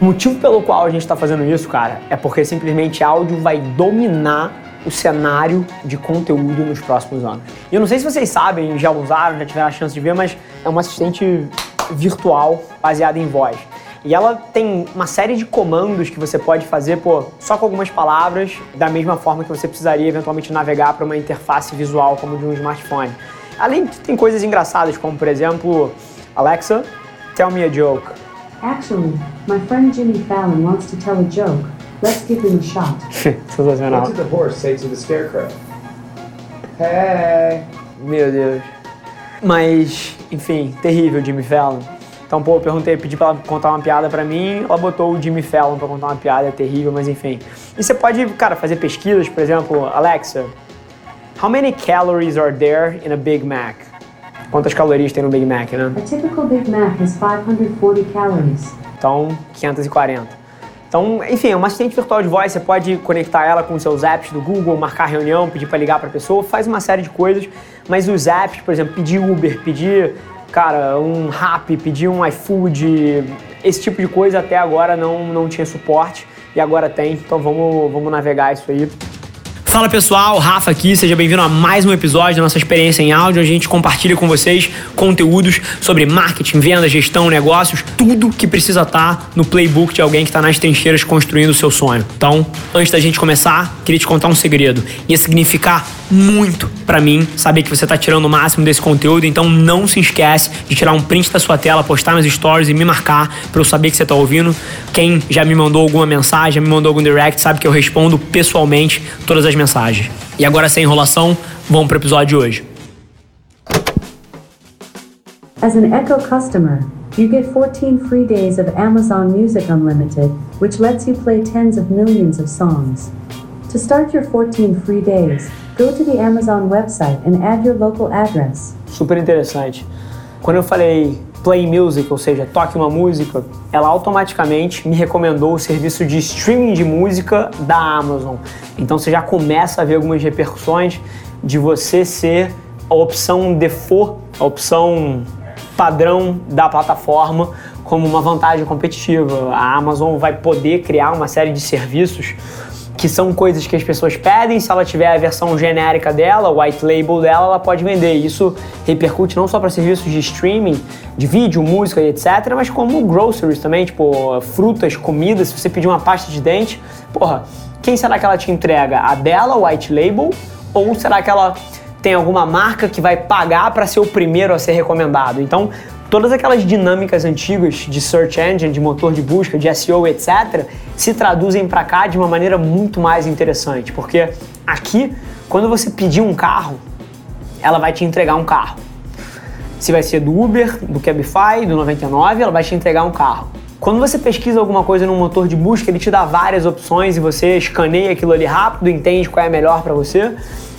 O motivo pelo qual a gente está fazendo isso, cara, é porque simplesmente áudio vai dominar o cenário de conteúdo nos próximos anos. E eu não sei se vocês sabem, já usaram, já tiveram a chance de ver, mas é uma assistente virtual baseada em voz. E ela tem uma série de comandos que você pode fazer pô, só com algumas palavras, da mesma forma que você precisaria eventualmente navegar para uma interface visual como de um smartphone. Além de tem coisas engraçadas, como por exemplo, Alexa, tell me a joke. Actually, my friend Jimmy Fallon wants to tell a joke. Let's give him a shot. Sensacional. What did the horse say to the scarecrow? Hey. Meu Deus. Mas, enfim, terrível Jimmy Fallon. Então, pô, eu perguntei, pedi pra ela contar uma piada pra mim, ela botou o Jimmy Fallon pra contar uma piada, é terrível, mas enfim. E você pode, cara, fazer pesquisas, por exemplo, Alexa, how many calories are there in a Big Mac? Quantas calorias tem no Big Mac, né? A typical Big Mac has 540 calories. Então, 540. Então, enfim, é uma assistente virtual de voz, você pode conectar ela com seus apps do Google, marcar reunião, pedir para ligar para a pessoa, faz uma série de coisas, mas os apps, por exemplo, pedir Uber, pedir, cara, um Rap, pedir um iFood, esse tipo de coisa até agora não, não tinha suporte e agora tem, então vamos, vamos navegar isso aí. Fala pessoal, Rafa aqui, seja bem-vindo a mais um episódio da nossa experiência em áudio. A gente compartilha com vocês conteúdos sobre marketing, venda, gestão, negócios, tudo que precisa estar no playbook de alguém que está nas trincheiras construindo o seu sonho. Então, antes da gente começar, queria te contar um segredo. Ia significar muito para mim saber que você está tirando o máximo desse conteúdo, então não se esquece de tirar um print da sua tela, postar nas stories e me marcar para eu saber que você está ouvindo. Quem já me mandou alguma mensagem, me mandou algum direct, sabe que eu respondo pessoalmente todas as mensagens. E agora, sem enrolação, vamos para o episódio de hoje. As an Echo customer, you get 14 free days of Amazon Music Unlimited, which lets you play tens of millions of songs. To start your 14 free days, go to the Amazon website and add your local address. Super interessante. Quando eu falei Play Music, ou seja, toque uma música, ela automaticamente me recomendou o serviço de streaming de música da Amazon. Então você já começa a ver algumas repercussões de você ser a opção default, a opção padrão da plataforma como uma vantagem competitiva. A Amazon vai poder criar uma série de serviços que são coisas que as pessoas pedem. Se ela tiver a versão genérica dela, o white label dela, ela pode vender. Isso repercute não só para serviços de streaming, de vídeo, música e etc., mas como groceries também, tipo frutas, comidas. Se você pedir uma pasta de dente, porra, quem será que ela te entrega? A dela, white label? Ou será que ela tem alguma marca que vai pagar para ser o primeiro a ser recomendado? Então, todas aquelas dinâmicas antigas de search engine, de motor de busca, de SEO, etc., se traduzem para cá de uma maneira muito mais interessante, porque aqui, quando você pedir um carro, ela vai te entregar um carro. Se vai ser do Uber, do Cabify, do 99, ela vai te entregar um carro. Quando você pesquisa alguma coisa no motor de busca, ele te dá várias opções e você escaneia aquilo ali rápido, entende qual é a melhor para você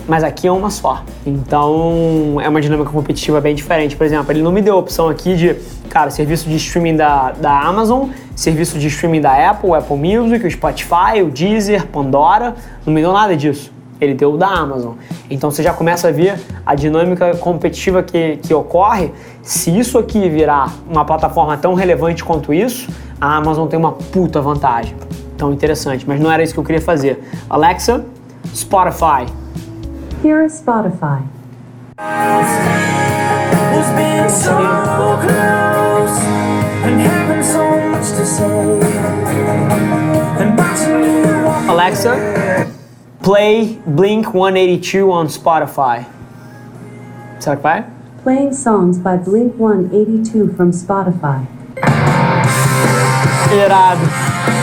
mas aqui é uma só. Então é uma dinâmica competitiva bem diferente. Por exemplo, ele não me deu a opção aqui de, cara, serviço de streaming da, da Amazon, serviço de streaming da Apple, Apple Music, o Spotify, o Deezer, Pandora, não me deu nada disso. Ele deu o da Amazon. Então você já começa a ver a dinâmica competitiva que, que ocorre. Se isso aqui virar uma plataforma tão relevante quanto isso, a Amazon tem uma puta vantagem. Então interessante, mas não era isso que eu queria fazer. Alexa, Spotify. Here is Spotify. Alexa, play Blink 182 on Spotify. Será que vai? Playing songs by Blink 182 from Spotify. Irado.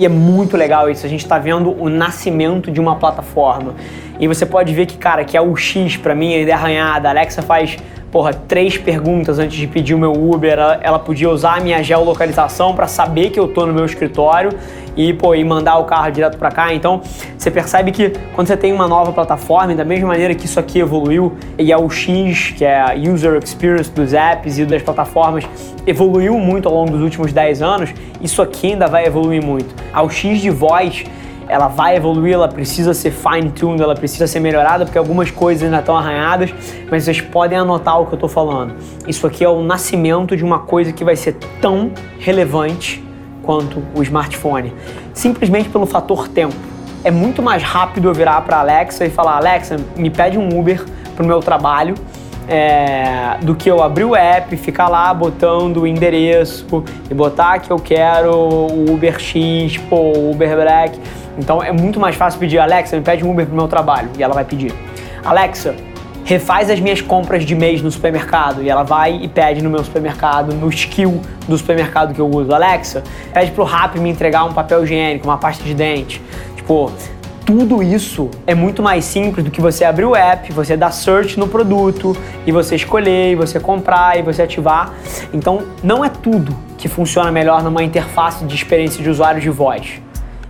E é muito legal isso. A gente está vendo o nascimento de uma plataforma. E você pode ver que, cara, que é o X para mim, ele é arranhada. A Alexa faz porra, três perguntas antes de pedir o meu Uber. Ela, ela podia usar a minha geolocalização para saber que eu tô no meu escritório e, pô, e mandar o carro direto para cá. Então, você percebe que quando você tem uma nova plataforma, da mesma maneira que isso aqui evoluiu e é o X, que é a User Experience dos apps e das plataformas, evoluiu muito ao longo dos últimos 10 anos, isso aqui ainda vai evoluir muito. Ao X de voz ela vai evoluir, ela precisa ser fine-tuned, ela precisa ser melhorada, porque algumas coisas ainda estão arranhadas, mas vocês podem anotar o que eu estou falando. Isso aqui é o nascimento de uma coisa que vai ser tão relevante quanto o smartphone, simplesmente pelo fator tempo. É muito mais rápido eu virar para Alexa e falar: Alexa, me pede um Uber para o meu trabalho é, do que eu abrir o app, ficar lá botando o endereço e botar que eu quero o Uber X, pô, Uber Black. Então é muito mais fácil pedir, Alexa, me pede um Uber pro meu trabalho, e ela vai pedir. Alexa, refaz as minhas compras de mês no supermercado, e ela vai e pede no meu supermercado, no skill do supermercado que eu uso. Alexa, pede pro Rap me entregar um papel higiênico, uma pasta de dente. Tipo, tudo isso é muito mais simples do que você abrir o app, você dar search no produto e você escolher, e você comprar e você ativar. Então, não é tudo que funciona melhor numa interface de experiência de usuário de voz,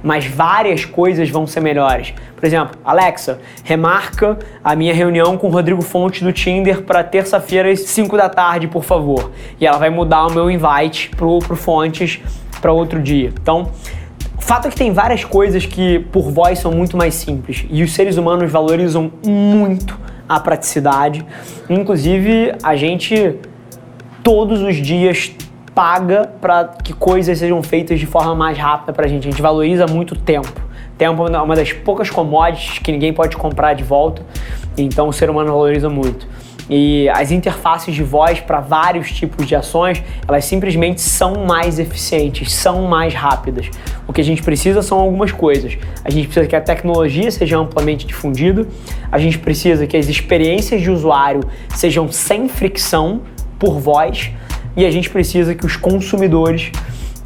mas várias coisas vão ser melhores. Por exemplo, Alexa, remarca a minha reunião com o Rodrigo Fonte do Tinder para terça-feira às 5 da tarde, por favor. E ela vai mudar o meu invite pro, pro Fontes para outro dia. Então, o fato é que tem várias coisas que por voz são muito mais simples e os seres humanos valorizam muito a praticidade. Inclusive, a gente todos os dias paga para que coisas sejam feitas de forma mais rápida para a gente. A gente valoriza muito o tempo. Tempo é uma das poucas commodities que ninguém pode comprar de volta, então o ser humano valoriza muito. E as interfaces de voz para vários tipos de ações, elas simplesmente são mais eficientes, são mais rápidas. O que a gente precisa são algumas coisas. A gente precisa que a tecnologia seja amplamente difundida, a gente precisa que as experiências de usuário sejam sem fricção por voz e a gente precisa que os consumidores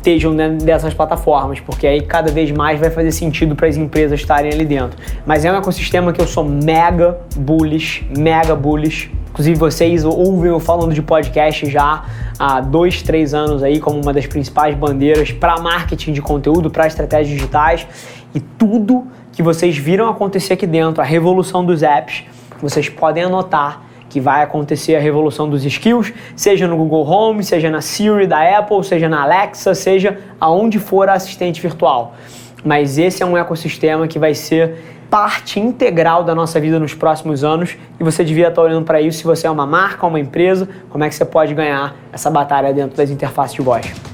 estejam dentro dessas plataformas, porque aí cada vez mais vai fazer sentido para as empresas estarem ali dentro. Mas é um ecossistema que eu sou mega bullish, mega bullish. Inclusive vocês ouvem eu falando de podcast já há dois, três anos aí como uma das principais bandeiras para marketing de conteúdo, para estratégias digitais e tudo que vocês viram acontecer aqui dentro, a revolução dos apps, vocês podem anotar que vai acontecer a revolução dos skills, seja no Google Home, seja na Siri da Apple, seja na Alexa, seja aonde for a assistente virtual. Mas esse é um ecossistema que vai ser parte integral da nossa vida nos próximos anos e você devia estar olhando para isso se você é uma marca, uma empresa, como é que você pode ganhar essa batalha dentro das interfaces de voz.